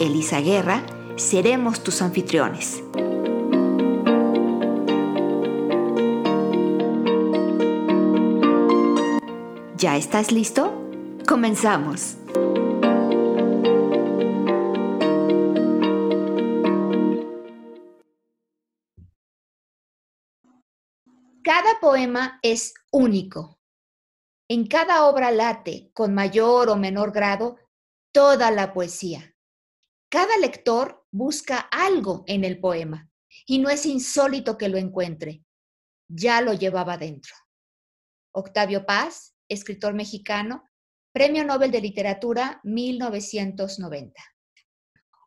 Elisa Guerra, seremos tus anfitriones. ¿Ya estás listo? Comenzamos. Cada poema es único. En cada obra late, con mayor o menor grado, toda la poesía. Cada lector busca algo en el poema y no es insólito que lo encuentre. Ya lo llevaba dentro. Octavio Paz, escritor mexicano, Premio Nobel de Literatura 1990.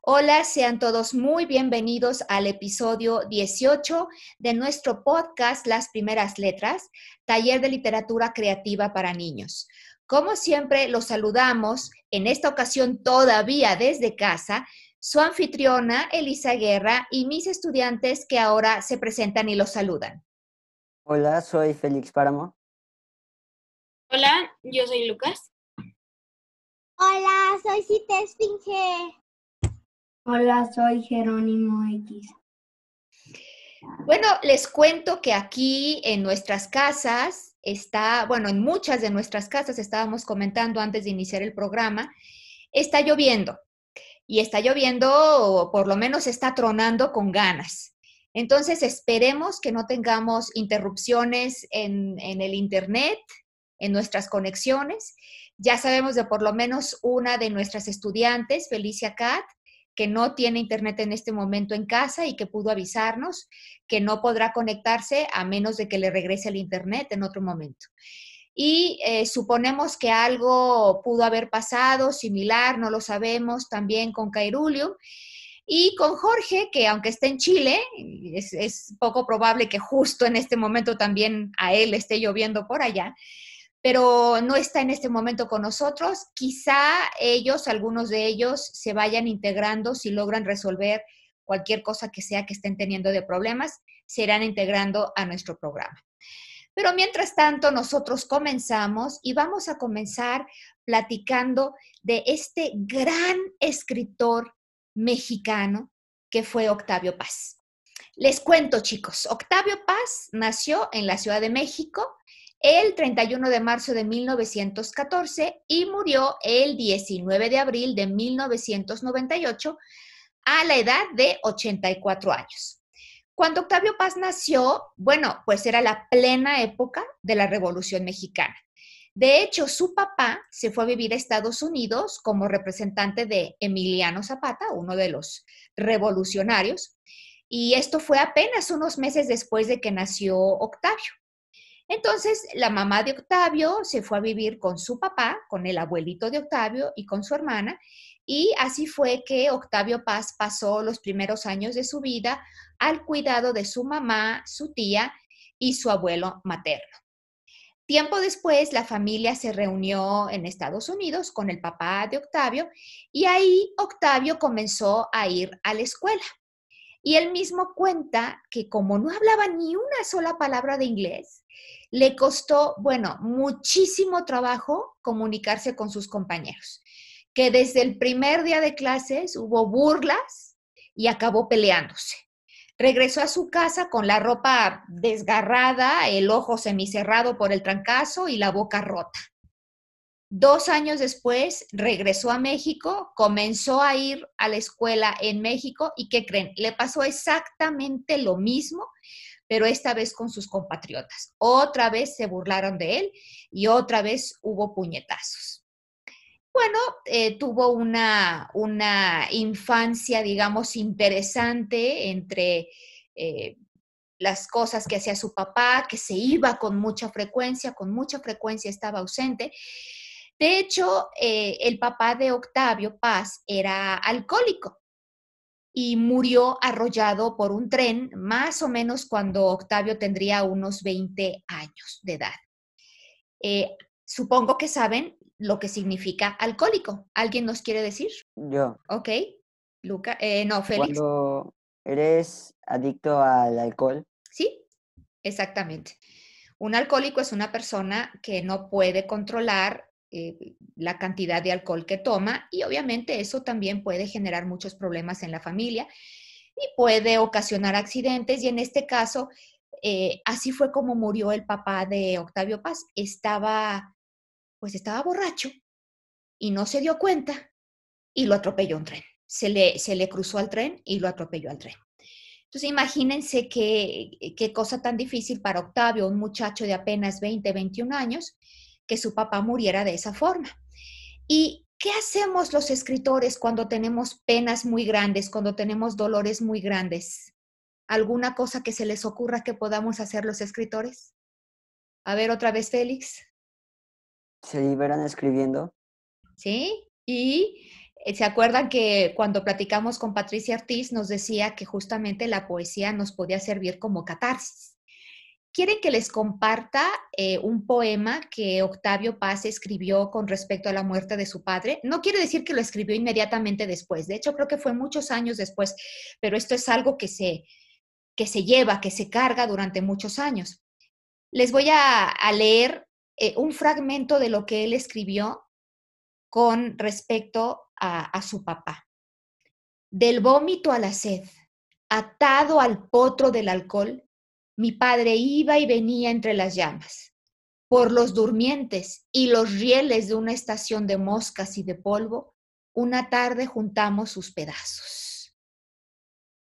Hola, sean todos muy bienvenidos al episodio 18 de nuestro podcast Las Primeras Letras, taller de literatura creativa para niños. Como siempre, los saludamos, en esta ocasión todavía desde casa, su anfitriona Elisa Guerra y mis estudiantes que ahora se presentan y los saludan. Hola, soy Félix Páramo. Hola, yo soy Lucas. Hola, soy Cita Esfinge. Hola, soy Jerónimo X. Bueno, les cuento que aquí en nuestras casas está, bueno, en muchas de nuestras casas estábamos comentando antes de iniciar el programa, está lloviendo y está lloviendo, por lo menos está tronando con ganas. Entonces, esperemos que no tengamos interrupciones en, en el Internet, en nuestras conexiones. Ya sabemos de por lo menos una de nuestras estudiantes, Felicia Cat, que no tiene internet en este momento en casa y que pudo avisarnos que no podrá conectarse a menos de que le regrese el internet en otro momento. Y eh, suponemos que algo pudo haber pasado similar, no lo sabemos, también con Cairulio. Y con Jorge, que aunque esté en Chile, es, es poco probable que justo en este momento también a él esté lloviendo por allá pero no está en este momento con nosotros. Quizá ellos, algunos de ellos, se vayan integrando si logran resolver cualquier cosa que sea que estén teniendo de problemas, se irán integrando a nuestro programa. Pero mientras tanto, nosotros comenzamos y vamos a comenzar platicando de este gran escritor mexicano que fue Octavio Paz. Les cuento, chicos, Octavio Paz nació en la Ciudad de México el 31 de marzo de 1914 y murió el 19 de abril de 1998 a la edad de 84 años. Cuando Octavio Paz nació, bueno, pues era la plena época de la Revolución Mexicana. De hecho, su papá se fue a vivir a Estados Unidos como representante de Emiliano Zapata, uno de los revolucionarios, y esto fue apenas unos meses después de que nació Octavio. Entonces, la mamá de Octavio se fue a vivir con su papá, con el abuelito de Octavio y con su hermana, y así fue que Octavio Paz pasó los primeros años de su vida al cuidado de su mamá, su tía y su abuelo materno. Tiempo después, la familia se reunió en Estados Unidos con el papá de Octavio y ahí Octavio comenzó a ir a la escuela. Y él mismo cuenta que como no hablaba ni una sola palabra de inglés, le costó, bueno, muchísimo trabajo comunicarse con sus compañeros, que desde el primer día de clases hubo burlas y acabó peleándose. Regresó a su casa con la ropa desgarrada, el ojo semicerrado por el trancazo y la boca rota. Dos años después regresó a México, comenzó a ir a la escuela en México y ¿qué creen? Le pasó exactamente lo mismo, pero esta vez con sus compatriotas. Otra vez se burlaron de él y otra vez hubo puñetazos. Bueno, eh, tuvo una, una, infancia, digamos, interesante entre eh, las cosas que hacía su papá, que se iba con mucha frecuencia, con mucha frecuencia estaba ausente, de hecho, eh, el papá de Octavio Paz era alcohólico y murió arrollado por un tren más o menos cuando Octavio tendría unos 20 años de edad. Eh, supongo que saben lo que significa alcohólico. ¿Alguien nos quiere decir? Yo. Ok. Luca, eh, no, Félix. Cuando eres adicto al alcohol, Sí, exactamente. Un alcohólico es una persona que no puede controlar eh, la cantidad de alcohol que toma y obviamente eso también puede generar muchos problemas en la familia y puede ocasionar accidentes y en este caso eh, así fue como murió el papá de Octavio Paz. Estaba, pues estaba borracho y no se dio cuenta y lo atropelló un tren. Se le, se le cruzó al tren y lo atropelló al tren. Entonces, imagínense qué, qué cosa tan difícil para Octavio, un muchacho de apenas 20, 21 años, que su papá muriera de esa forma. ¿Y qué hacemos los escritores cuando tenemos penas muy grandes, cuando tenemos dolores muy grandes? ¿Alguna cosa que se les ocurra que podamos hacer los escritores? A ver otra vez, Félix. se liberan escribiendo. ¿Sí? Y eh, se acuerdan que cuando platicamos con Patricia Ortiz nos decía que justamente la poesía nos podía servir como catarsis. ¿Quieren que les comparta eh, un poema que Octavio Paz escribió con respecto a la muerte de su padre? No quiere decir que lo escribió inmediatamente después, de hecho creo que fue muchos años después, pero esto es algo que se, que se lleva, que se carga durante muchos años. Les voy a, leer eh, un fragmento de lo que él escribió con respecto a su papá. Del vómito a la sed, atado al potro del alcohol, mi padre iba y venía entre las llamas. Por los durmientes y los rieles de una estación de moscas y de polvo, una tarde juntamos sus pedazos.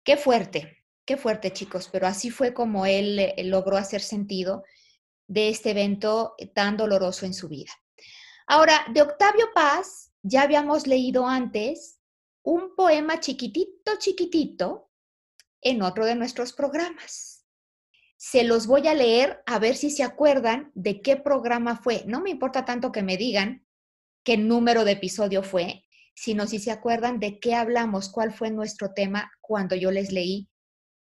Qué fuerte, qué fuerte chicos, pero así fue como él eh, logró hacer sentido de este evento tan doloroso en su vida. Ahora, de Octavio Paz, ya habíamos leído antes un poema chiquitito, chiquitito, en otro de nuestros programas. Se los voy a leer a ver si se acuerdan de qué programa fue. No me importa tanto que me digan qué número de episodio fue, sino si se acuerdan de qué hablamos, cuál fue nuestro tema cuando yo les leí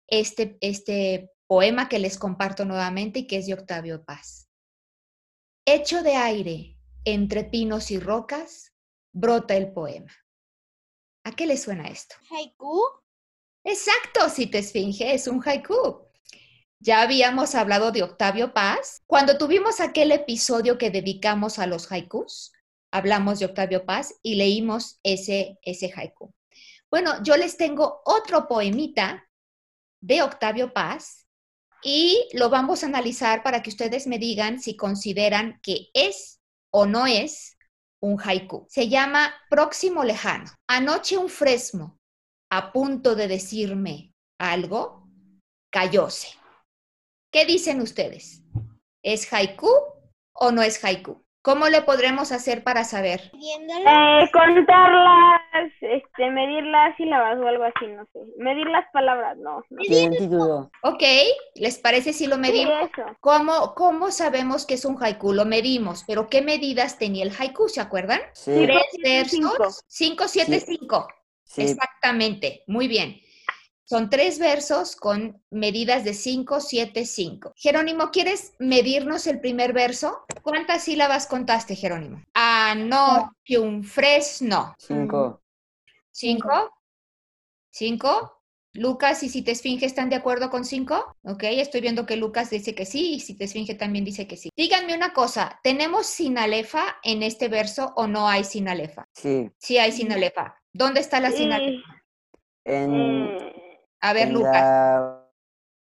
este, este poema que les comparto nuevamente y que es de Octavio Paz. Hecho de aire, entre pinos y rocas, brota el poema. ¿A qué le suena esto? Haiku. Exacto, si te esfinge, es un haiku. Ya habíamos hablado de Octavio Paz. Cuando tuvimos aquel episodio que dedicamos a los haikus, hablamos de Octavio Paz y leímos ese, ese haiku. Bueno, yo les tengo otro poemita de Octavio Paz y lo vamos a analizar para que ustedes me digan si consideran que es o no es un haiku. Se llama Próximo Lejano. Anoche un fresno, a punto de decirme algo, cayóse. ¿Qué dicen ustedes? ¿Es haiku o no es haiku? ¿Cómo le podremos hacer para saber? Eh, contarlas, este, medir las sílabas o algo así, no sé. Medir las palabras, no. no. Ok, ¿les parece si lo Sí, medimos? eso. ¿Cómo, ¿Cómo sabemos que es un haiku? Lo medimos, pero ¿qué medidas tenía el haiku? ¿Se acuerdan? Sí, Tres versos, cinco, siete, Sí. cinco. sí, Exactamente, muy bien. Son tres versos con medidas de 5, 7, 5. Jerónimo, ¿quieres medirnos el primer verso? ¿Cuántas sílabas contaste, Jerónimo? Anoche un fresno. cinco. ¿Cinco? ¿Cinco? Lucas y si te esfinge están de acuerdo con cinco? Ok, estoy viendo que Lucas dice que sí y si te esfinge también dice que sí. Díganme una cosa, ¿tenemos sinalefa en este verso o no hay sinalefa? Sí, Sí hay sinalefa. ¿Dónde está la sinalefa? en, Eh, A ver, Lucas. la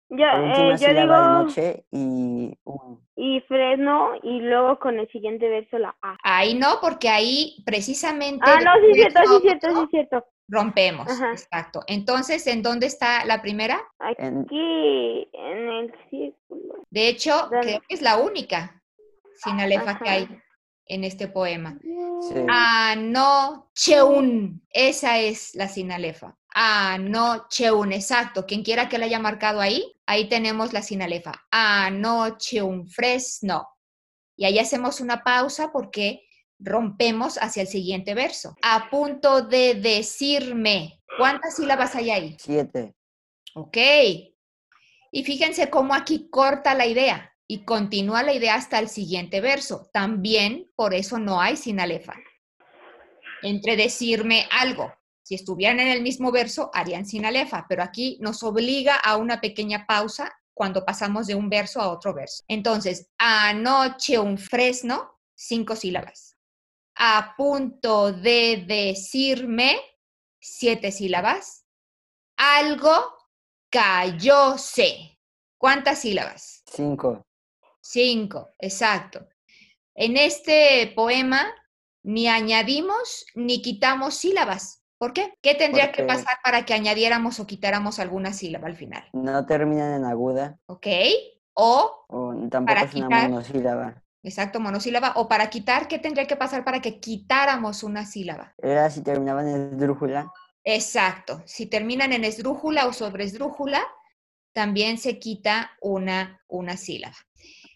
yo, última eh, yo digo noche y un. y fresno y luego con el siguiente verso la A. Ahí no, porque ahí precisamente Ah, no, sí, cierto, sí, cierto, sí, cierto. rompemos. Ajá. Exacto. Entonces, ¿en dónde está la primera? Aquí, en el círculo. De hecho, Dale. creo que es la única sinalefa que Ajá. hay en este poema. sí, Anocheun. Esa es la sinalefa. Anocheun, exacto. Quien quiera que la haya marcado ahí, ahí tenemos la sinalefa. Anocheun fresno. Y ahí hacemos una pausa porque rompemos hacia el siguiente verso. A punto de decirme, ¿cuántas sílabas hay ahí? Siete. Ok. Y fíjense cómo aquí corta la idea y continúa la idea hasta el siguiente verso. También por eso no hay sinalefa. Entre decirme algo. Si estuvieran en el mismo verso, harían sinalefa, pero aquí nos obliga a una pequeña pausa cuando pasamos de un verso a otro verso. Entonces, anoche un fresno, cinco sílabas. A punto de decirme, siete sílabas. Algo cayóse. ¿Cuántas sílabas? Cinco. Cinco, exacto. En este poema ni añadimos ni quitamos sílabas. ¿Por qué? ¿Qué tendría que pasar para que añadiéramos o quitáramos alguna sílaba al final? No terminan en aguda. ¿Ok? O, O tampoco Para es una quitar. monosílaba. exacto, monosílaba. O para quitar, ¿qué tendría que pasar para que quitáramos una sílaba? Era si terminaban en esdrújula. Exacto. Si terminan en esdrújula o sobre esdrújula, también se quita una, una sílaba.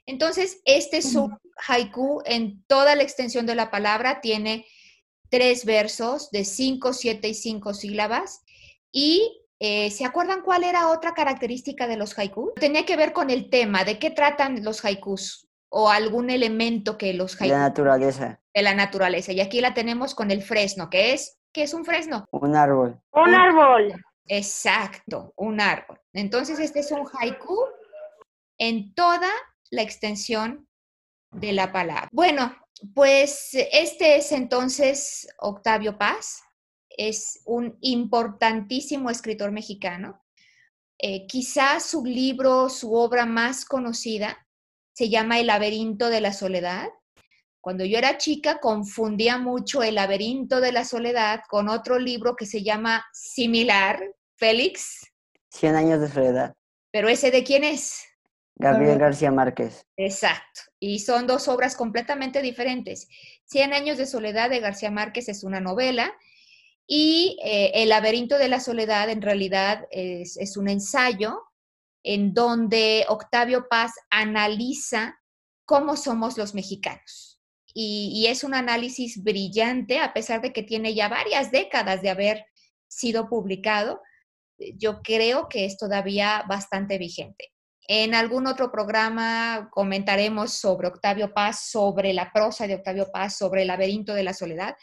Entonces, este es un haiku en toda la extensión de la palabra, tiene tres versos de cinco, siete y cinco sílabas. Y eh, ¿se acuerdan cuál era otra característica de los haikus? Tenía que ver con el tema, de qué tratan los haikus o algún elemento que los La haikus naturaleza. de la naturaleza. Y aquí la tenemos con el fresno, que es, ¿qué es un fresno? Un árbol. Un árbol. Exacto, un árbol. Entonces, este es un haiku en toda la extensión de la palabra. Bueno, pues este es entonces Octavio Paz. Es un importantísimo escritor mexicano. Eh, quizás su libro, su obra más conocida, se llama El laberinto de la soledad. Cuando yo era chica confundía mucho El laberinto de la soledad con otro libro que se llama similar, Félix, Cien años de soledad. pero ese de quién es? Gabriel. García Márquez. Exacto. Y son dos obras completamente diferentes. Cien años de soledad de García Márquez es una novela y eh, El laberinto de la soledad en realidad es, es un ensayo en donde Octavio Paz analiza cómo somos los mexicanos. Y, y es un análisis brillante, a pesar de que tiene ya varias décadas de haber sido publicado, yo creo que es todavía bastante vigente. En algún otro programa comentaremos sobre Octavio Paz, sobre la prosa de Octavio Paz, sobre el laberinto de la soledad.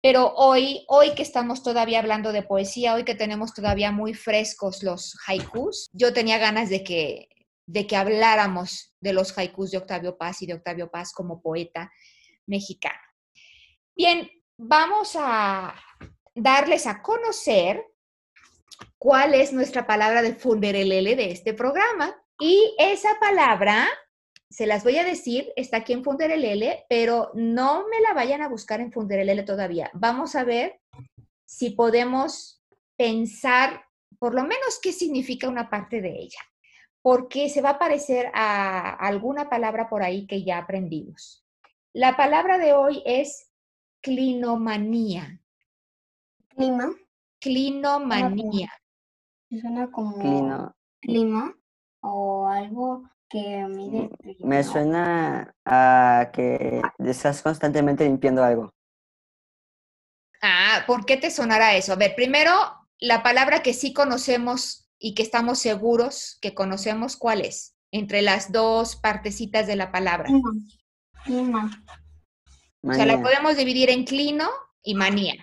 Pero hoy, hoy que estamos todavía hablando de poesía, hoy que tenemos todavía muy frescos los haikus, yo tenía ganas de que, de que habláramos de los haikus de Octavio Paz y de Octavio Paz como poeta mexicano. Bien, vamos a darles a conocer cuál es nuestra palabra del funderelele de este programa. Y esa palabra, se las voy a decir, está aquí en funderelele, pero no me la vayan a buscar en funderelele todavía. Vamos a ver si podemos pensar por lo menos qué significa una parte de ella, porque se va a parecer a alguna palabra por ahí que ya aprendimos. La palabra de hoy es clinomanía. Clima. Clinomanía. Suena como Clino. clima o algo que mide. Me suena a que estás constantemente limpiando algo. Ah, ¿por qué te sonará eso? A ver, primero, la palabra que sí conocemos y que estamos seguros que conocemos, ¿cuál es? Entre las dos partecitas de la palabra. Clima. Clima. O sea, la podemos dividir en clino y manía.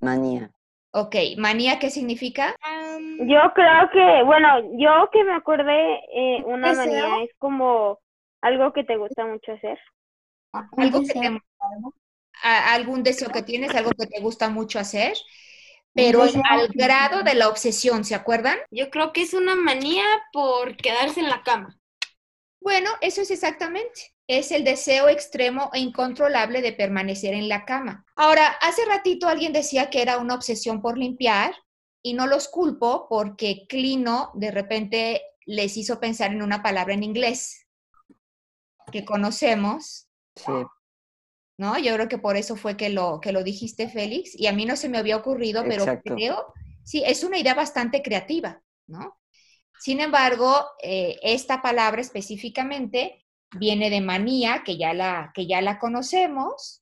Manía. Ok, manía, ¿qué significa? Yo creo que, bueno, yo que me acordé, eh, una Deseo. manía es como algo que te gusta mucho hacer. Un Algo que te- algún deseo que tienes, algo que te gusta mucho hacer, pero deseo al grado de la obsesión, ¿se acuerdan? Yo creo que es una manía por quedarse en la cama. Bueno, eso es exactamente. Es el deseo extremo e incontrolable de permanecer en la cama. Ahora, hace ratito alguien decía que era una obsesión por limpiar y no los culpo porque Clino de repente les hizo pensar en una palabra en inglés que conocemos, Sí. ¿no? Yo creo que por eso fue que lo, que lo dijiste, Félix, y a mí no se me había ocurrido, pero Exacto. creo, sí, es una idea bastante creativa, ¿no? Sin embargo, eh, esta palabra específicamente viene de manía, que ya la, que ya la conocemos,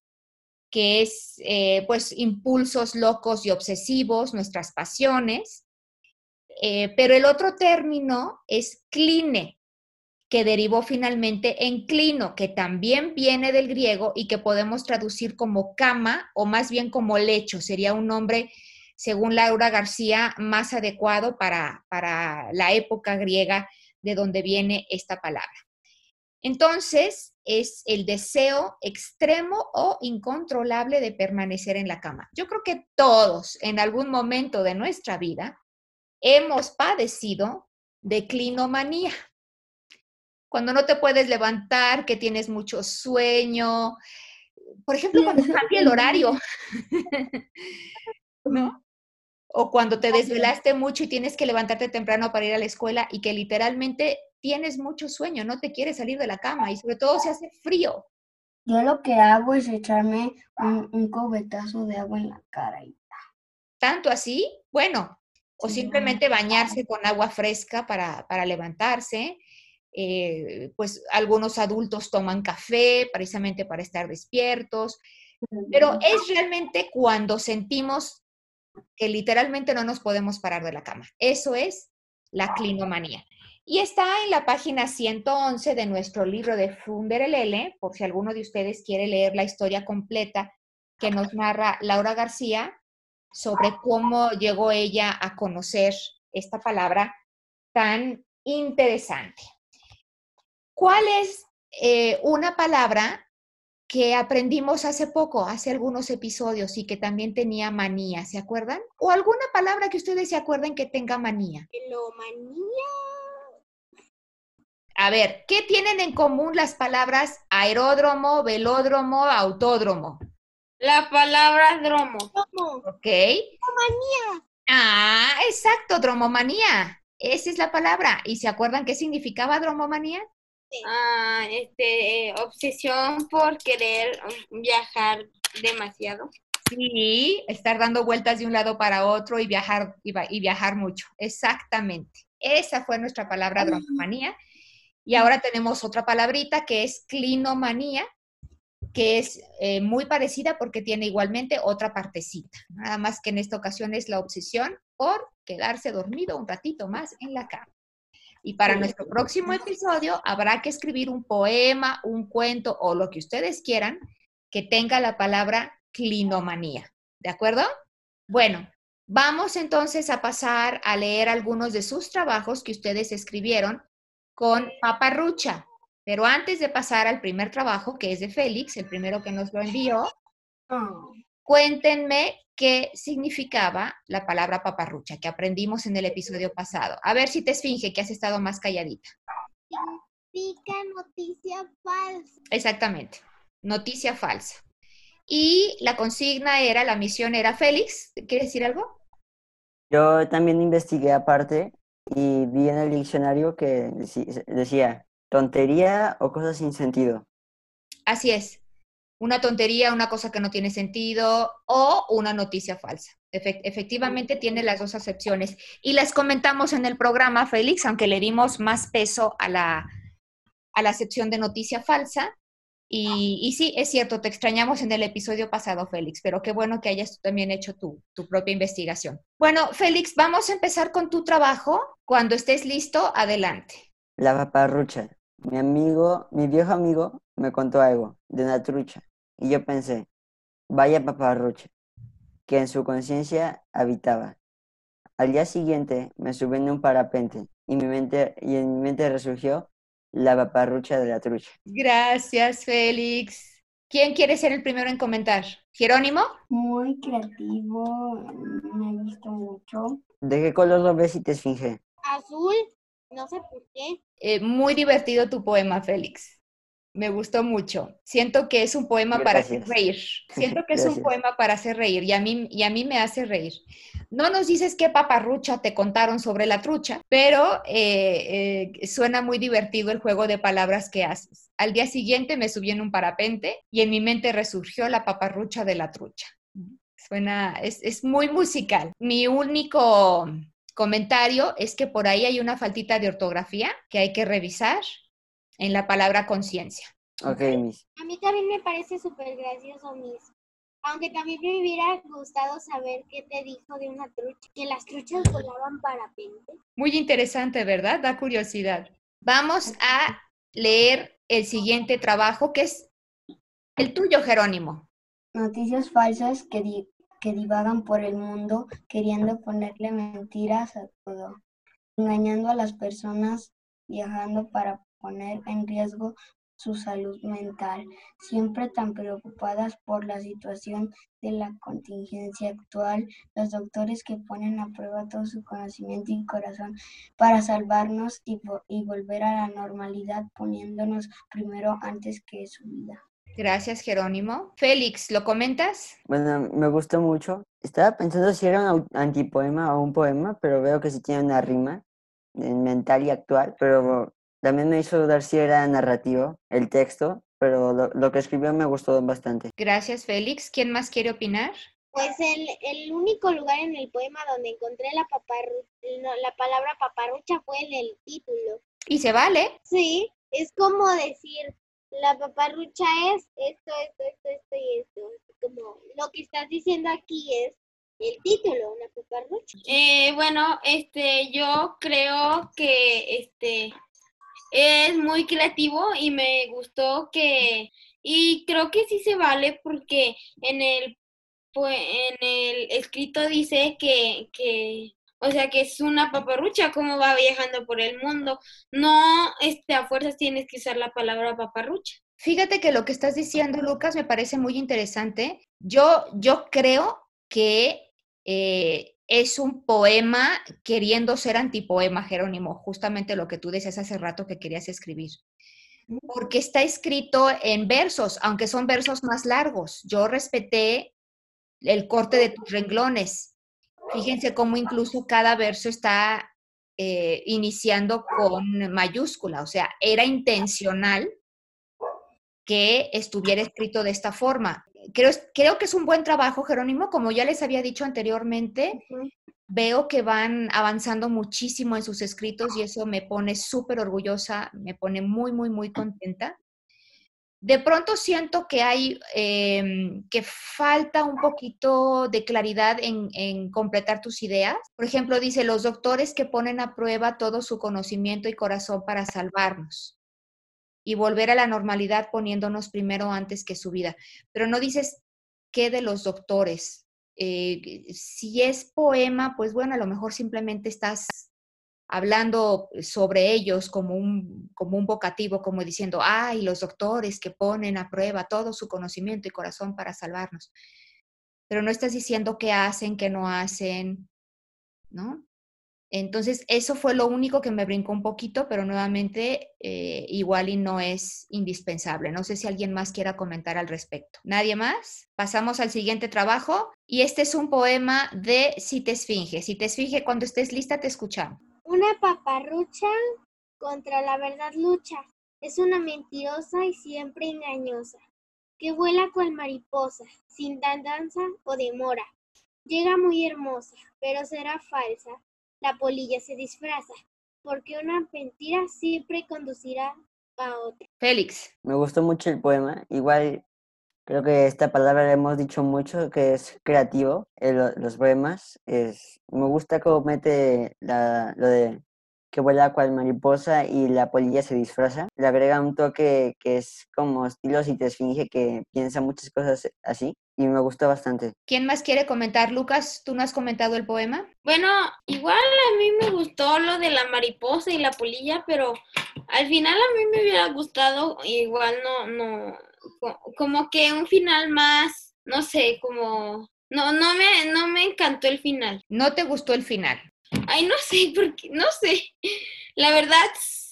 que es eh, pues impulsos locos y obsesivos, nuestras pasiones. Eh, pero el otro término es cline, que derivó finalmente en clino, que también viene del griego y que podemos traducir como cama o más bien como lecho. Sería un nombre, según Laura García, más adecuado para, para la época griega de donde viene esta palabra. Entonces, es el deseo extremo o incontrolable de permanecer en la cama. Yo creo que todos en algún momento de nuestra vida hemos padecido de clinomanía. Cuando no te puedes levantar, que tienes mucho sueño, por ejemplo, cuando cambia el horario, ¿no? O cuando te desvelaste mucho y tienes que levantarte temprano para ir a la escuela y que literalmente tienes mucho sueño, no te quieres salir de la cama y sobre todo se hace frío. Yo lo que hago es echarme un, un cubetazo de agua en la cara y Tanto así, bueno, o simplemente bañarse con agua fresca para, para levantarse. Eh, pues algunos adultos toman café precisamente para estar despiertos, pero es realmente cuando sentimos que literalmente no nos podemos parar de la cama. Eso es la clinomanía. Y está en la página 111 de nuestro libro de Funderelele, por si alguno de ustedes quiere leer la historia completa que nos narra Laura García sobre cómo llegó ella a conocer esta palabra tan interesante. ¿Cuál es eh, una palabra que aprendimos hace poco, hace algunos episodios y que también tenía manía, ¿se acuerdan? ¿O alguna palabra que ustedes se acuerden que tenga manía? Melomanía. A ver, ¿qué tienen en común las palabras aeródromo, velódromo, autódromo? La palabra dromo. ¿Cómo? ¿Ok? Ah, exacto, dromomanía. Esa es la palabra. ¿Y se acuerdan qué significaba dromomanía? Ah, este, eh, obsesión por querer um, viajar demasiado. Sí, estar dando vueltas de un lado para otro y viajar, y, y viajar mucho. Exactamente. Esa fue nuestra palabra dromomanía. Y ahora tenemos otra palabrita que es clinomanía, que es eh, muy parecida porque tiene igualmente otra partecita. Nada más que en esta ocasión es la obsesión por quedarse dormido un ratito más en la cama. Y para nuestro próximo episodio habrá que escribir un poema, un cuento o lo que ustedes quieran que tenga la palabra clinomanía. ¿De acuerdo? Bueno, vamos entonces a pasar a leer algunos de sus trabajos que ustedes escribieron con paparrucha. Pero antes de pasar al primer trabajo, que es de Félix, el primero que nos lo envió, cuéntenme qué significaba la palabra paparrucha que aprendimos en el episodio pasado. A ver si te esfinge que has estado más calladita. Significa noticia falsa. Exactamente, noticia falsa. Y la consigna era, la misión era Félix, ¿quieres decir algo? Yo también investigué aparte y vi en el diccionario que decía tontería o cosas sin sentido. Así es, una tontería, una cosa que no tiene sentido o una noticia falsa. Efe- efectivamente tiene las dos acepciones. Y las comentamos en el programa, Félix, aunque le dimos más peso a la, a la acepción de noticia falsa. Y, sí, es cierto, te extrañamos en el episodio pasado, Félix, pero qué bueno que hayas también hecho tu, tu propia investigación. Bueno, Félix, vamos a empezar con tu trabajo. Cuando estés listo, adelante. La paparrucha. Mi amigo, mi viejo amigo me contó algo de una trucha y yo pensé, vaya paparrucha, que en su conciencia habitaba. Al día siguiente me subí en un parapente y, mi mente, y en mi mente resurgió la paparrucha de la trucha. Gracias, Félix. ¿Quién quiere ser el primero en comentar? ¿Jerónimo? muy creativo, me gustó mucho. ¿De qué color lo ves y te esfinge? Azul. No sé por qué. Eh, muy divertido tu poema, Félix. Me gustó mucho. Siento que es un poema para hacer reír. Siento que es un poema para hacer reír y a, mí, y a mí me hace reír. No nos dices qué paparrucha te contaron sobre la trucha, pero eh, eh, suena muy divertido el juego de palabras que haces. Al día siguiente me subí en un parapente y en mi mente resurgió la paparrucha de la trucha. Suena, es, es muy musical. Mi único comentario es que por ahí hay una faltita de ortografía que hay que revisar en la palabra conciencia. Ok, Miss. A mí también me parece súper gracioso, Miss. Aunque también me hubiera gustado saber qué te dijo de una trucha, que las truchas volaban parapente. Muy interesante, ¿verdad? Da curiosidad. Vamos a leer el siguiente trabajo, que es el tuyo, Jerónimo. Noticias falsas que, di- que divagan por el mundo queriendo ponerle mentiras a todo, engañando a las personas, viajando para poner en riesgo su salud mental, siempre tan preocupadas por la situación de la contingencia actual, los doctores que ponen a prueba todo su conocimiento y corazón para salvarnos y, y volver a la normalidad poniéndonos primero antes que su vida. Gracias, Jerónimo. Félix, ¿lo comentas? Bueno, me gustó mucho. Estaba pensando si era un antipoema o un poema, pero veo que sí tiene una rima en mental y actual, pero también me hizo dudar si era narrativo el texto, pero lo, lo que escribió me gustó bastante. Gracias, Félix. ¿Quién más quiere opinar? Pues el, el único lugar en el poema donde encontré la, paparru- no, la palabra paparrucha fue en el título. Y se vale. Sí, es como decir, la paparrucha es esto, esto, esto, esto y esto. Como lo que estás diciendo aquí es el título, una paparrucha. Eh, bueno, este, yo creo que este es muy creativo y me gustó que y creo que sí se vale porque en el pues, en el escrito dice que que o sea que es una paparrucha como va viajando por el mundo. No, este, a fuerzas tienes que usar la palabra paparrucha. Fíjate que lo que estás diciendo, Lucas, me parece muy interesante. Yo, yo creo que eh, es un poema queriendo ser antipoema, Jerónimo, justamente lo que tú decías hace rato que querías escribir. Porque está escrito en versos, aunque son versos más largos. Yo respeté el corte de tus renglones. Fíjense cómo incluso cada verso está eh, iniciando con mayúscula, o sea, era intencional que estuviera escrito de esta forma. Creo, creo que es un buen trabajo, Jerónimo, como ya les había dicho anteriormente, veo que van avanzando muchísimo en sus escritos y eso me pone súper orgullosa, me pone muy, muy, muy contenta. De pronto siento que hay, eh, que falta un poquito de claridad en, en, completar tus ideas. Por ejemplo, dice, los doctores que ponen a prueba todo su conocimiento y corazón para salvarnos y volver a la normalidad poniéndonos primero antes que su vida. Pero no dices qué de los doctores. Eh, si es poema, pues bueno, a lo mejor simplemente estás hablando sobre ellos como un, como un vocativo, como diciendo, ay, los doctores que ponen a prueba todo su conocimiento y corazón para salvarnos. Pero no estás diciendo qué hacen, qué no hacen, ¿no? Entonces, eso fue lo único que me brincó un poquito, pero nuevamente eh, igual y no es indispensable. No sé si alguien más quiera comentar al respecto. ¿Nadie más? Pasamos al siguiente trabajo y este es un poema de Si te esfinge. Si te esfinge, cuando estés lista, te escuchamos. Una paparrucha contra la verdad lucha. Es una mentirosa y siempre engañosa, que vuela cual mariposa, sin tardanza o demora. Llega muy hermosa, pero será falsa. La polilla se disfraza, porque una mentira siempre conducirá a otra. Félix. Me gustó mucho el poema. Igual creo que esta palabra la hemos dicho mucho, que es creativo. El, los poemas. Es, me gusta cómo mete la, lo de que vuela cual mariposa y la polilla se disfraza. Le agrega un toque que es como estilo si te esfinge, que piensa muchas cosas así. Y me gustó bastante. ¿Quién más quiere comentar? Lucas, ¿tú no has comentado el poema? Bueno, igual a mí me gustó lo de la mariposa y la polilla, pero al final a mí me hubiera gustado igual no, no, como que un final más, no sé, como, no, no me, no me encantó el final. ¿No te gustó el final? Ay, no sé, porque, no sé, la verdad,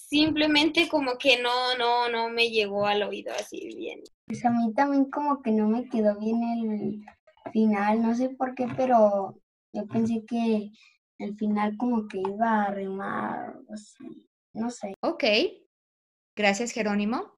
simplemente como que no, no, no me llegó al oído así bien. Pues a mí también como que no me quedó bien el final, no sé por qué, pero yo pensé que el final como que iba a rimar, no sé. Ok, gracias Jerónimo.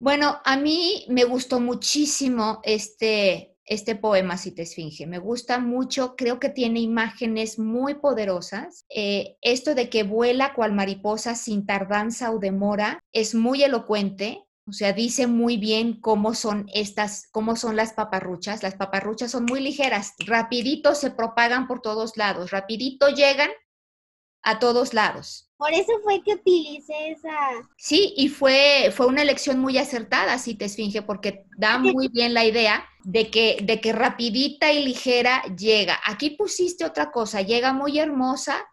Bueno, a mí me gustó muchísimo este, este poema, Si te esfinge. Me gusta mucho, creo que tiene imágenes muy poderosas. Eh, esto de que vuela cual mariposa sin tardanza o demora es muy elocuente O sea, dice muy bien cómo son estas, cómo son las paparruchas. Las paparruchas son muy ligeras, rapidito se propagan por todos lados, rapidito llegan a todos lados. Por eso fue que utilicé esa. Sí, y fue, fue una elección muy acertada, si te esfinge, porque da muy bien la idea de que, de que rapidita y ligera llega. Aquí pusiste otra cosa, llega muy hermosa,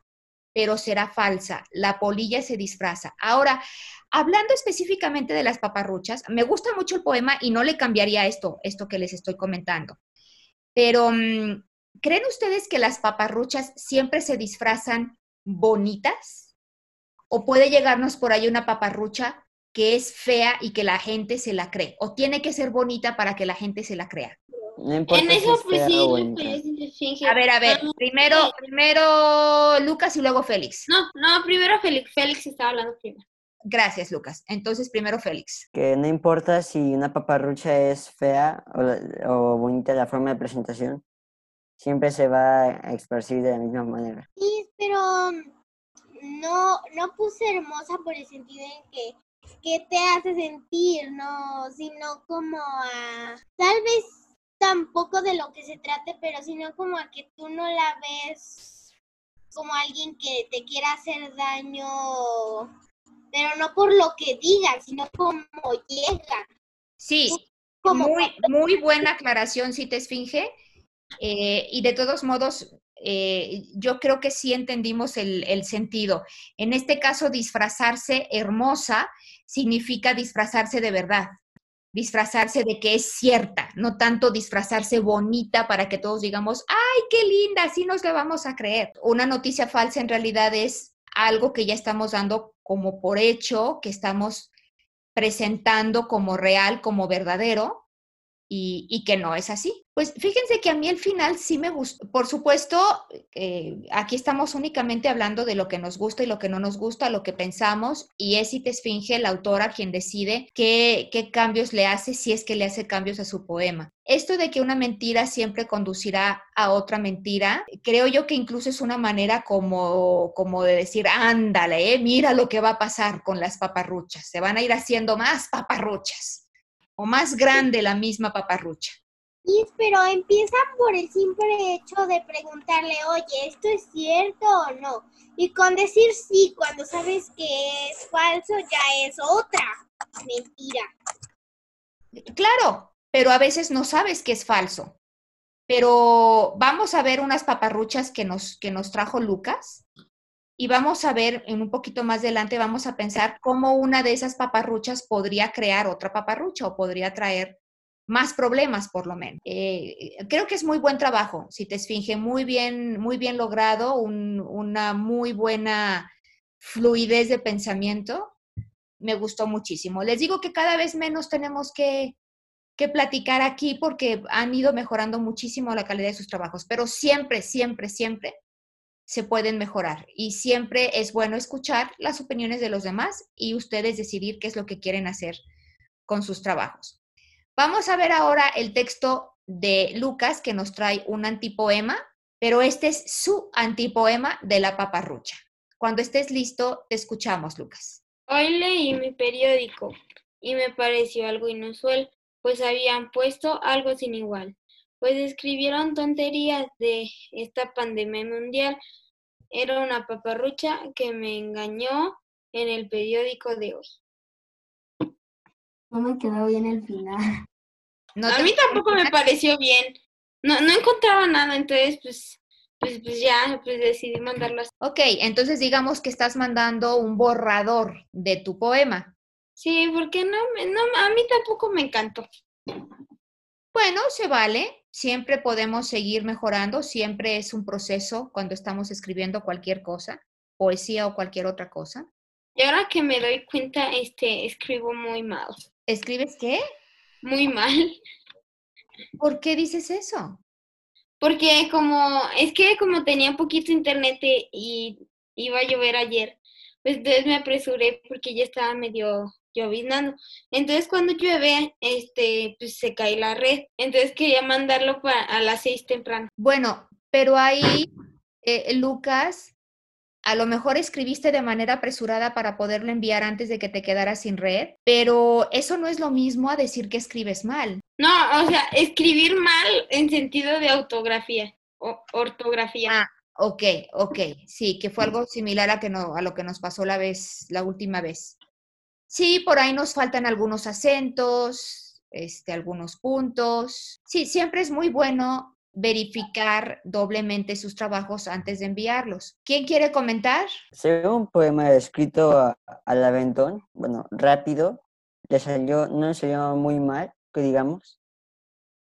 pero será falsa. La polilla se disfraza. Ahora, hablando específicamente de las paparruchas, me gusta mucho el poema y no le cambiaría esto, esto que les estoy comentando. Pero, mm, ¿creen ustedes que las paparruchas siempre se disfrazan bonitas? ¿O puede llegarnos por ahí una paparrucha que es fea y que la gente se la cree? ¿O tiene que ser bonita para que la gente se la crea? No importa En eso, pues sí. A ver, a ver, primero, primero Lucas y luego Félix. No, no, primero Félix. Félix estaba hablando primero. Gracias, Lucas. Entonces, primero Félix. Que no importa si una paparrucha es fea o, o bonita la forma de presentación, siempre se va a esparcir de la misma manera. Sí, pero no, no puse hermosa por el sentido en que, que te hace sentir, no, sino como a, tal vez tampoco de lo que se trate, pero sino como a que tú no la ves como alguien que te quiera hacer daño, pero no por lo que diga, sino como llega, Sí, como muy, muy buena aclaración, si te esfinge. Eh, y de todos modos, eh, yo creo que sí entendimos el, el sentido. En este caso, disfrazarse hermosa significa disfrazarse de verdad, disfrazarse de que es cierta, no tanto disfrazarse bonita para que todos digamos, ay, qué linda, así nos la vamos a creer. Una noticia falsa en realidad es algo que ya estamos dando como por hecho, que estamos presentando como real, como verdadero, y, que no es así. Pues fíjense que a mí el final sí me gustó. Por supuesto, eh, aquí estamos únicamente hablando de lo que nos gusta y lo que no nos gusta, lo que pensamos, y es Te Esfinge, la autora, quien decide qué, cambios le hace, si es que le hace cambios a su poema. Esto de que una mentira siempre conducirá a otra mentira, creo yo que incluso es una manera como, como de decir, ándale, mira lo que va a pasar con las paparruchas, se van a ir haciendo más paparruchas o más grande la misma paparrucha. Sí, pero empiezan por el simple hecho de preguntarle, oye, ¿esto es cierto o no? Y con decir sí, cuando sabes que es falso, ya es otra mentira. Claro, pero a veces no sabes que es falso. Pero vamos a ver unas paparruchas que nos, que nos trajo Lucas y vamos a ver en un poquito más adelante, vamos a pensar cómo una de esas paparruchas podría crear otra paparrucha o podría traer más problemas por lo menos. Eh, creo que es muy buen trabajo, si te esfinge, muy bien, muy bien logrado, un, una muy buena fluidez de pensamiento. Me gustó muchísimo. Les digo que cada vez menos tenemos que, que platicar aquí porque han ido mejorando muchísimo la calidad de sus trabajos, pero siempre, siempre, siempre se pueden mejorar y siempre es bueno escuchar las opiniones de los demás y ustedes decidir qué es lo que quieren hacer con sus trabajos. Vamos a ver ahora el texto de Lucas que nos trae un antipoema, pero este es su antipoema de la paparrucha. Cuando estés listo, te escuchamos, Lucas. Hoy leí mi periódico y me pareció algo inusual, pues habían puesto algo sin igual. Pues escribieron tonterías de esta pandemia mundial. Era una paparrucha que me engañó en el periódico de hoy. No me quedó bien el final. No A mí tampoco me pareció bien. No, no encontraba nada, entonces pues, pues, pues ya pues decidí mandarlas. Ok, entonces digamos que estás mandando un borrador de tu poema. Sí, porque no, me- no, a mí tampoco me encantó. Bueno, se vale. Siempre podemos seguir mejorando. Siempre es un proceso cuando estamos escribiendo cualquier cosa, poesía o cualquier otra cosa. Y ahora que me doy cuenta, este, escribo muy mal. ¿Escribes qué? Muy mal. ¿Por qué dices eso? Porque como, es que como tenía poquito internet y- y iba a llover ayer, pues entonces me apresuré porque ya estaba medio lloviznando. Entonces cuando llueve, este, pues se cae la red. Entonces quería mandarlo para a las seis temprano. Bueno, pero ahí, eh, Lucas, a lo mejor escribiste de manera apresurada para poderlo enviar antes de que te quedaras sin red, pero eso no es lo mismo a decir que escribes mal. No, o sea, escribir mal en sentido de autografía o ortografía. Ah, ok, ok, sí, que fue algo similar a, que no, a lo que nos pasó la vez, la última vez. Sí, por ahí nos faltan algunos acentos, este, algunos puntos. Sí, siempre es muy bueno verificar doblemente sus trabajos antes de enviarlos. ¿Quién quiere comentar? Según un poema escrito a- al aventón, bueno, rápido, le salió, no le salió muy mal, que digamos.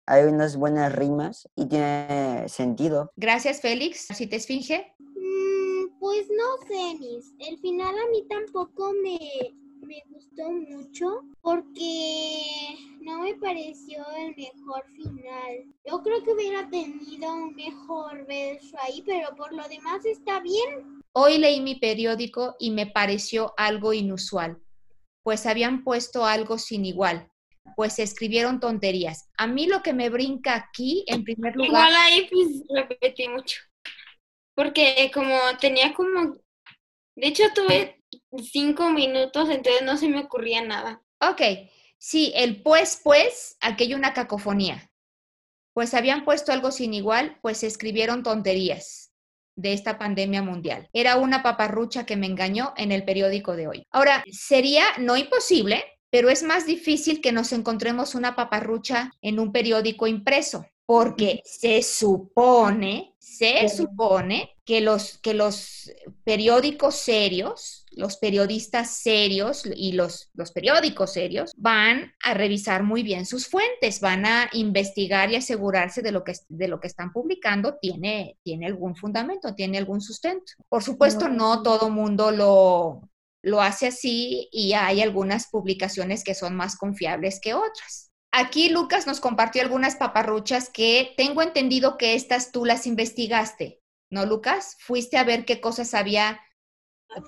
Hay unas buenas rimas y tiene sentido. Gracias, Félix. ¿Si te esfinge? Mm, pues no sé, Miss. El final a mí tampoco me, me gustó mucho porque no me pareció el mejor final. Yo creo que hubiera tenido un mejor verso ahí, pero por lo demás está bien. Hoy leí mi periódico y me pareció algo inusual, pues habían puesto algo sin igual, pues escribieron tonterías. A mí lo que me brinca aquí, en primer lugar, Igual ahí pues repetí mucho. Porque como tenía como, de hecho tuve cinco minutos, entonces no se me ocurría nada. ok, sí, el pues, pues, aquí hay una cacofonía. Pues habían puesto algo sin igual, pues escribieron tonterías de esta pandemia mundial. Era una paparrucha que me engañó en el periódico de hoy. Ahora, sería no imposible, pero es más difícil que nos encontremos una paparrucha en un periódico impreso, porque se supone, se supone que los, que los periódicos serios, los periodistas serios y los, los periódicos serios van a revisar muy bien sus fuentes, van a investigar y asegurarse de lo que, de lo que están publicando tiene, tiene algún fundamento, tiene algún sustento. Por supuesto, no todo mundo lo, lo hace así y hay algunas publicaciones que son más confiables que otras. Aquí Lucas nos compartió algunas paparruchas que tengo entendido que estas tú las investigaste, ¿no, Lucas? Fuiste a ver qué cosas había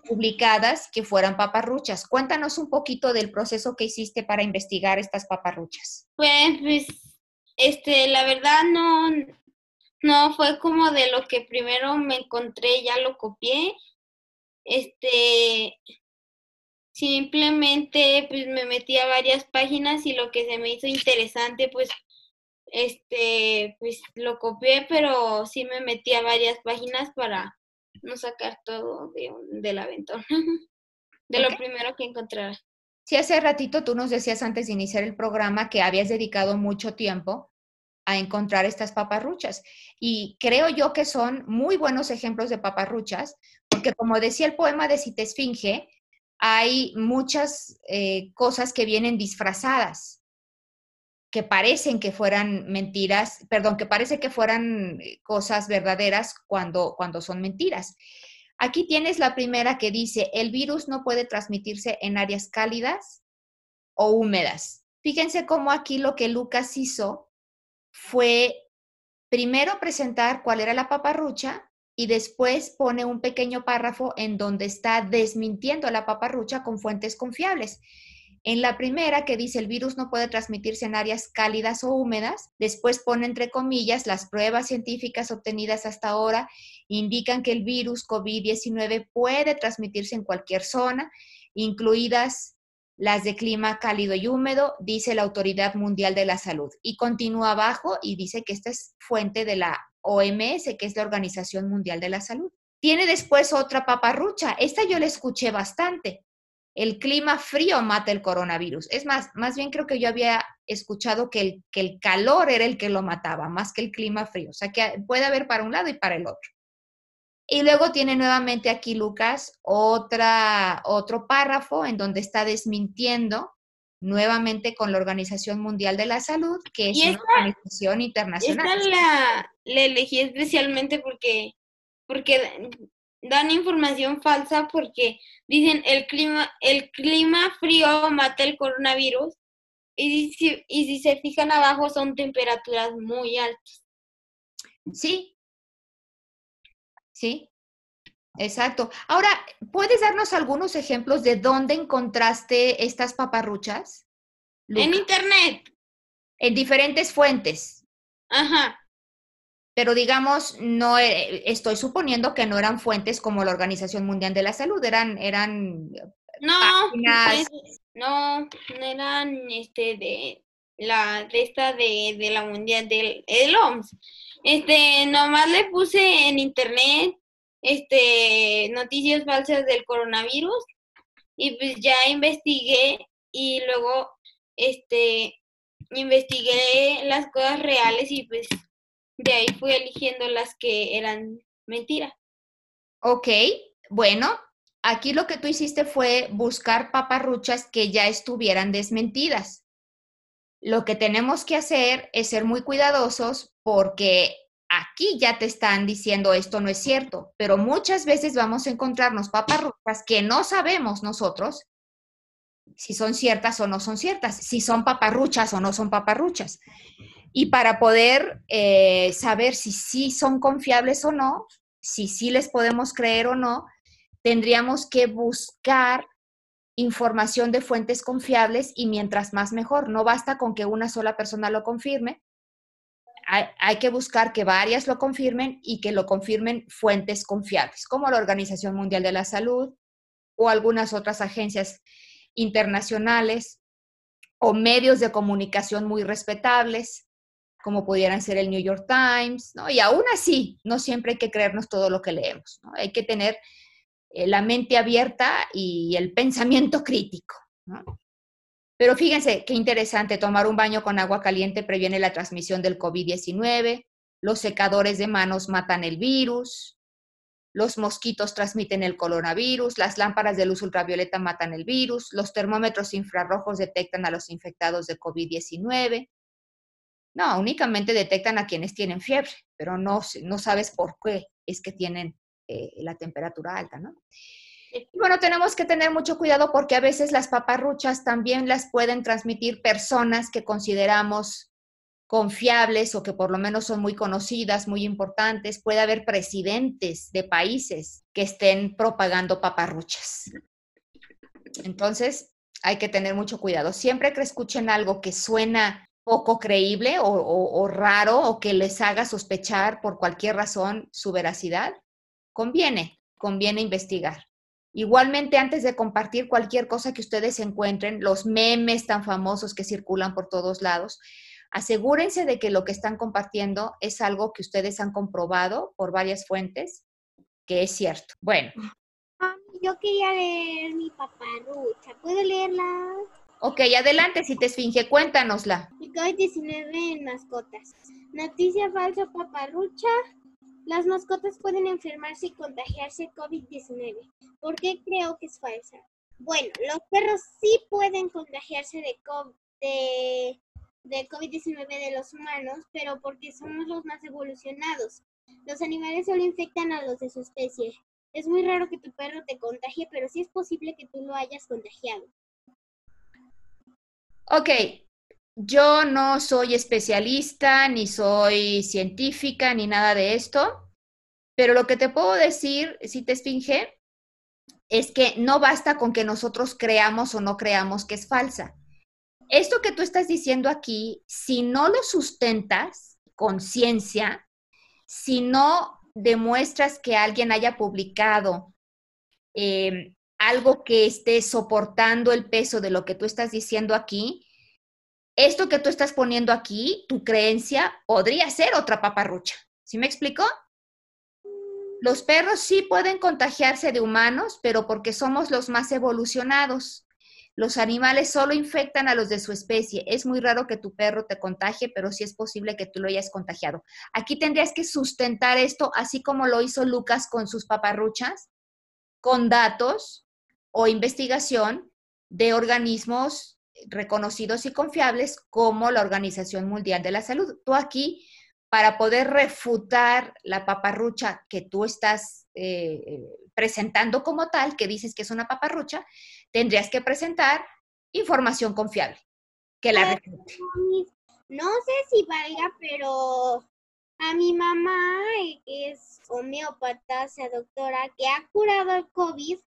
publicadas que fueran paparruchas. Cuéntanos un poquito del proceso que hiciste para investigar estas paparruchas. Pues, pues, este, la verdad no, no fue como de lo que primero me encontré, ya lo copié. Este, simplemente pues me metí a varias páginas y lo que se me hizo interesante, pues, este, pues lo copié, pero sí me metí a varias páginas para no sacar todo de, un- del aventón, de lo primero que encontrara. Sí, hace ratito tú nos decías antes de iniciar el programa que habías dedicado mucho tiempo a encontrar estas paparruchas. Y creo yo que son muy buenos ejemplos de paparruchas, porque como decía el poema de Si te esfinge, hay muchas eh, cosas que vienen disfrazadas, que parecen que fueran mentiras, perdón, que parece que fueran eh, cosas verdaderas cuando, cuando son mentiras. Aquí tienes la primera que dice, el virus no puede transmitirse en áreas cálidas o húmedas. Fíjense cómo aquí lo que Lucas hizo fue primero presentar cuál era la paparrucha y después pone un pequeño párrafo en donde está desmintiendo a la paparrucha con fuentes confiables. En la primera, que dice el virus no puede transmitirse en áreas cálidas o húmedas, después pone entre comillas las pruebas científicas obtenidas hasta ahora indican que el virus COVID-19 puede transmitirse en cualquier zona, incluidas las de clima cálido y húmedo, dice la Autoridad Mundial de la Salud. Y continúa abajo y dice que esta es fuente de la OMS, que es la Organización Mundial de la Salud. Tiene después otra paparrucha. Esta yo la escuché bastante. El clima frío mata el coronavirus. Es más, más bien creo que yo había escuchado que el, que el calor era el que lo mataba, más que el clima frío. O sea que puede haber para un lado y para el otro. Y luego tiene nuevamente aquí Lucas otra, otro párrafo en donde está desmintiendo nuevamente con la Organización Mundial de la Salud, que es Y una esta- organización internacional. Esta la, la elegí especialmente porque, porque dan información falsa porque dicen el clima, el clima frío mata el coronavirus y si, y si se fijan abajo son temperaturas muy altas. Sí. Sí. Exacto. Ahora, ¿puedes darnos algunos ejemplos de dónde encontraste estas paparruchas? En Luca? internet, En diferentes fuentes. ajá. pero digamos, no eh, estoy suponiendo que no eran fuentes como la Organización Mundial de la Salud, eran, eran No, páginas. pues, no, no eran este de la de esta de, de la mundial del el OMS. Este, nomás le puse en internet este noticias falsas del coronavirus y pues ya investigué y luego este investigué las cosas reales y pues de ahí fui eligiendo las que eran mentiras. Ok, bueno, aquí lo que tú hiciste fue buscar paparruchas que ya estuvieran desmentidas. Lo que tenemos que hacer es ser muy cuidadosos porque aquí ya te están diciendo esto no es cierto, pero muchas veces vamos a encontrarnos paparruchas que no sabemos nosotros si son ciertas o no son ciertas, si son paparruchas o no son paparruchas. Y para poder eh, saber si sí son confiables o no, si sí les podemos creer o no, tendríamos que buscar información de fuentes confiables y mientras más mejor. No basta con que una sola persona lo confirme. Hay, que buscar que varias lo confirmen y que lo confirmen fuentes confiables, como la Organización Mundial de la Salud o algunas otras agencias internacionales o medios de comunicación muy respetables, como pudieran ser el New York Times, ¿no? Y aún así, no siempre hay que creernos todo lo que leemos. Hay que tener la mente abierta y el pensamiento crítico. Pero fíjense qué interesante, tomar un baño con agua caliente previene la transmisión del COVID-19, los secadores de manos matan el virus, los mosquitos transmiten el coronavirus, las lámparas de luz ultravioleta matan el virus, los termómetros infrarrojos detectan a los infectados de COVID-19. No, únicamente detectan a quienes tienen fiebre, pero no, no sabes por qué es que tienen eh, la temperatura alta, ¿no? Y bueno, tenemos que tener mucho cuidado porque a veces las paparruchas también las pueden transmitir personas que consideramos confiables o que por lo menos son muy conocidas, muy importantes. Puede haber presidentes de países que estén propagando paparruchas. Entonces, hay que tener mucho cuidado. Siempre que escuchen algo que suena poco creíble o, o, o, raro o que les haga sospechar por cualquier razón su veracidad, conviene, conviene investigar. Igualmente, antes de compartir cualquier cosa que ustedes encuentren, los memes tan famosos que circulan por todos lados, asegúrense de que lo que están compartiendo es algo que ustedes han comprobado por varias fuentes, que es cierto. Bueno. Yo quería leer mi paparrucha. ¿Puedo leerla? Ok, adelante, si te esfinge, cuéntanosla. El COVID-19 en mascotas. Noticia falsa paparrucha. Las mascotas pueden enfermarse y contagiarse COVID-19. ¿Por qué creo que es falsa? Bueno, los perros sí pueden contagiarse de, de, de COVID-19 de los humanos, pero porque somos los más evolucionados. Los animales solo infectan a los de su especie. Es muy raro que tu perro te contagie, pero sí es posible que tú lo hayas contagiado. Ok, yo no soy especialista, ni soy científica, ni nada de esto, pero lo que te puedo decir, si te esfinge, es que no basta con que nosotros creamos o no creamos que es falsa. Esto que tú estás diciendo aquí, si no lo sustentas con ciencia, si no demuestras que alguien haya publicado eh, algo que esté soportando el peso de lo que tú estás diciendo aquí, esto que tú estás poniendo aquí, tu creencia, podría ser otra paparrucha. ¿Sí me explico? Los perros sí pueden contagiarse de humanos, pero porque somos los más evolucionados. Los animales solo infectan a los de su especie. Es muy raro que tu perro te contagie, pero sí es posible que tú lo hayas contagiado. Aquí tendrías que sustentar esto, así como lo hizo Lucas con sus paparruchas, con datos o investigación de organismos reconocidos y confiables como la Organización Mundial de la Salud. Tú aquí, para poder refutar la paparrucha que tú estás eh, presentando como tal, que dices que es una paparrucha, tendrías que presentar información confiable que la refute. No sé si valga, pero a mi mamá, que es homeópata, o sea, doctora, que ha curado el COVID,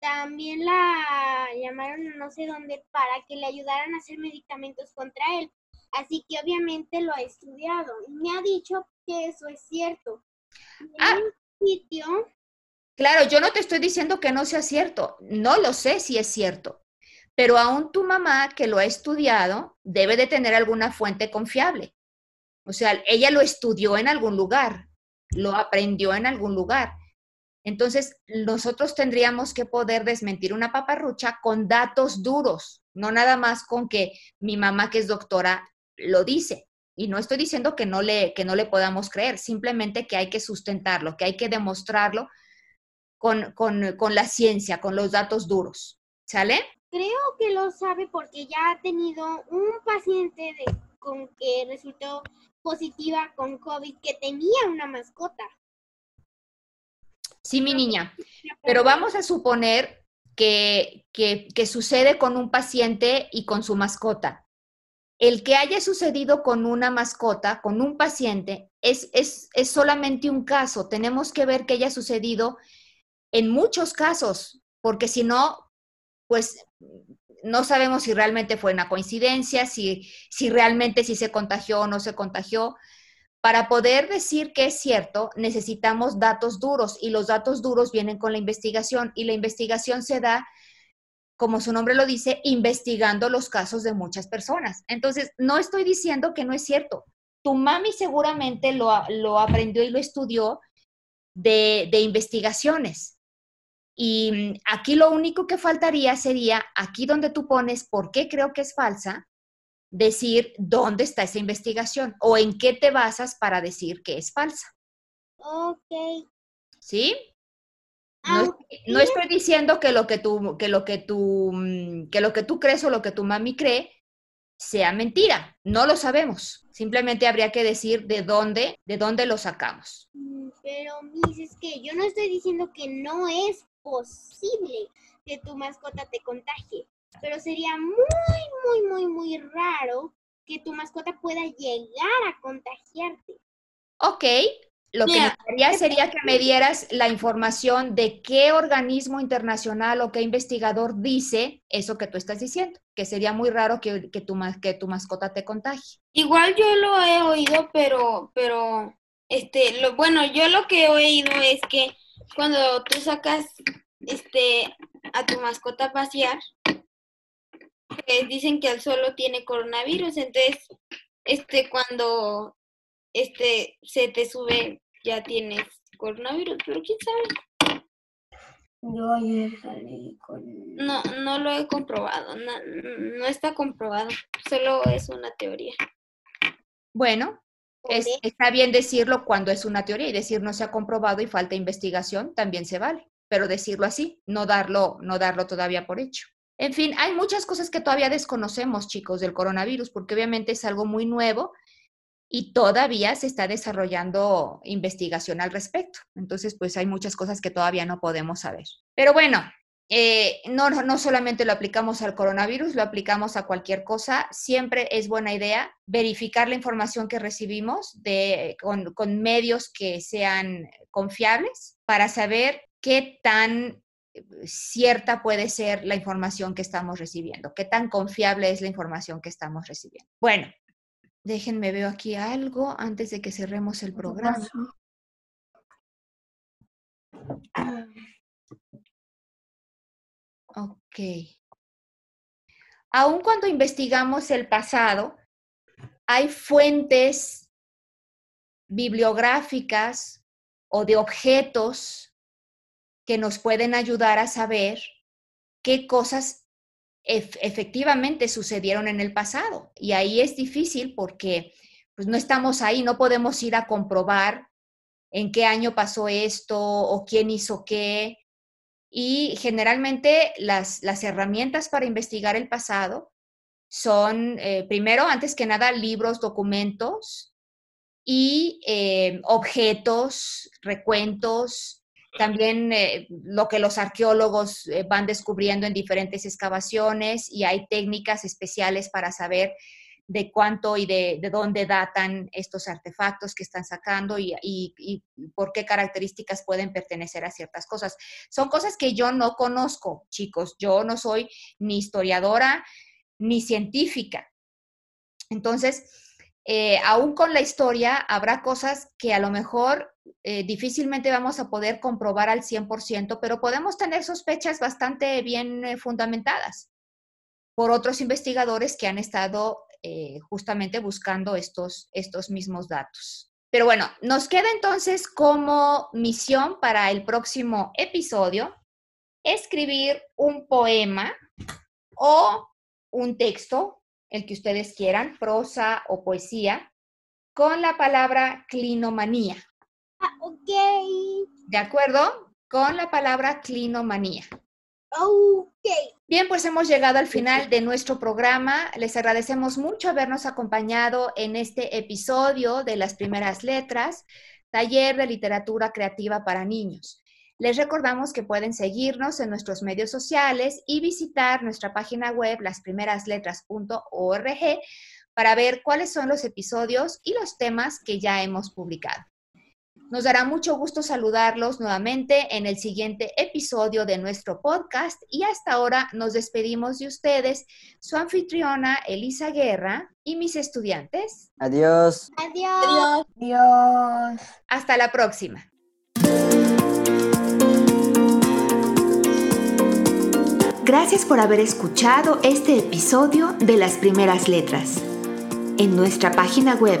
también la llamaron no sé dónde para que le ayudaran a hacer medicamentos contra él. Así que obviamente lo ha estudiado. Y me ha dicho que eso es cierto. En Ah. un sitio, Claro, yo no te estoy diciendo que no sea cierto, no lo sé si es cierto, pero aún tu mamá que lo ha estudiado debe de tener alguna fuente confiable. O sea, ella lo estudió en algún lugar, lo aprendió en algún lugar. Entonces, nosotros tendríamos que poder desmentir una paparrucha con datos duros, no nada más con que mi mamá, que es doctora, lo dice. Y no estoy diciendo que no le, que no le podamos creer, simplemente que hay que sustentarlo, que hay que demostrarlo con, con, con la ciencia, con los datos duros. ¿Sale? creo que lo sabe porque ya ha tenido un paciente con que resultó positiva con COVID que tenía una mascota. Sí, mi niña. Pero vamos a suponer que, que, que sucede con un paciente y con su mascota. El que haya sucedido con una mascota, con un paciente, es, es, es solamente un caso. Tenemos que ver que haya sucedido en muchos casos, porque si no, pues no sabemos si realmente fue una coincidencia, si, si realmente si se contagió o no se contagió. Para poder decir que es cierto, necesitamos datos duros y los datos duros vienen con la investigación y la investigación se da, como su nombre lo dice, investigando los casos de muchas personas. Entonces, no estoy diciendo que no es cierto. Tu mami seguramente lo, lo aprendió y lo estudió de, de investigaciones. Y aquí lo único que faltaría sería, aquí donde tú pones por qué creo que es falsa, decir dónde está esa investigación o en qué te basas para decir que es falsa. Ok. ¿Sí? No, no estoy diciendo que lo que, tú, que, lo que, tú, mm, que lo que tú crees o lo que tu mami cree sea mentira. No lo sabemos. Simplemente habría que decir de dónde, de dónde lo sacamos. Mm, Pero, Miss, es que yo no estoy diciendo que no es posible que tu mascota te contagie, pero sería muy, muy, muy, muy raro que tu mascota pueda llegar a contagiarte. Ok, lo que Mira, necesitaría sería que me dieras la información de qué organismo internacional o qué investigador dice eso que tú estás diciendo, que sería muy raro que, que, tu, que tu mascota te contagie. Igual yo lo he oído, pero, pero, este, lo, bueno, yo lo que he oído es que cuando tú sacas, este, a tu mascota a pasear, pues dicen que el solo tiene coronavirus, entonces, este, cuando, este, se te sube, ya tienes coronavirus, pero quién sabe, Yo ayer salí con... no, no lo he comprobado, no, no está comprobado, solo es una teoría. Bueno, es- está bien decirlo cuando es una teoría y decir no se ha comprobado y falta investigación también se vale, pero decirlo así, no darlo, no darlo todavía por hecho. En fin, hay muchas cosas que todavía desconocemos, chicos, del coronavirus, porque obviamente es algo muy nuevo y todavía se está desarrollando investigación al respecto. Entonces, pues hay muchas cosas que todavía no podemos saber. Pero bueno, eh, no, no, solamente lo aplicamos al coronavirus, lo aplicamos a cualquier cosa. Siempre es buena idea verificar la información que recibimos de, con medios que sean confiables para saber qué tan cierta puede ser la información que estamos recibiendo, qué tan confiable es la información que estamos recibiendo. Bueno, déjenme veo aquí algo antes de que cerremos el programa. Ok. Aun cuando investigamos el pasado, hay fuentes bibliográficas o de objetos que nos pueden ayudar a saber qué cosas ef- efectivamente sucedieron en el pasado. Y ahí es difícil porque pues, no estamos ahí, no podemos ir a comprobar en qué año pasó esto o quién hizo qué. Y generalmente las, las herramientas para investigar el pasado son, eh, primero, antes que nada, libros, documentos y eh, objetos, recuentos, también eh, lo que los arqueólogos eh, van descubriendo en diferentes excavaciones y hay técnicas especiales para saber de cuánto y de, de dónde datan estos artefactos que están sacando y, y, por qué características pueden pertenecer a ciertas cosas. Son cosas que yo no conozco, chicos. Yo no soy ni historiadora ni científica. Entonces, eh, aún con la historia, habrá cosas que a lo mejor eh, difícilmente vamos a poder comprobar al 100%, pero podemos tener sospechas bastante bien eh, fundamentadas por otros investigadores que han estado justamente buscando estos, estos mismos datos. Pero bueno, nos queda entonces como misión para el próximo episodio escribir un poema o un texto el que ustedes quieran, prosa o poesía, con la palabra clinomanía. Ah, ok. ¿De acuerdo? Con la palabra clinomanía. Ok. Bien, pues hemos llegado al final de nuestro programa. Les agradecemos mucho habernos acompañado en este episodio de las primeras letras, taller de literatura creativa para niños. Les recordamos que pueden seguirnos en nuestros medios sociales y visitar nuestra página web lasprimerasletras.org para ver cuáles son los episodios y los temas que ya hemos publicado. Nos dará mucho gusto saludarlos nuevamente en el siguiente episodio de nuestro podcast y hasta ahora nos despedimos de ustedes, su anfitriona Elisa Guerra y mis estudiantes. Adiós. Adiós. Adiós. Hasta la próxima. Gracias por haber escuchado este episodio de Las Primeras Letras. En nuestra página web,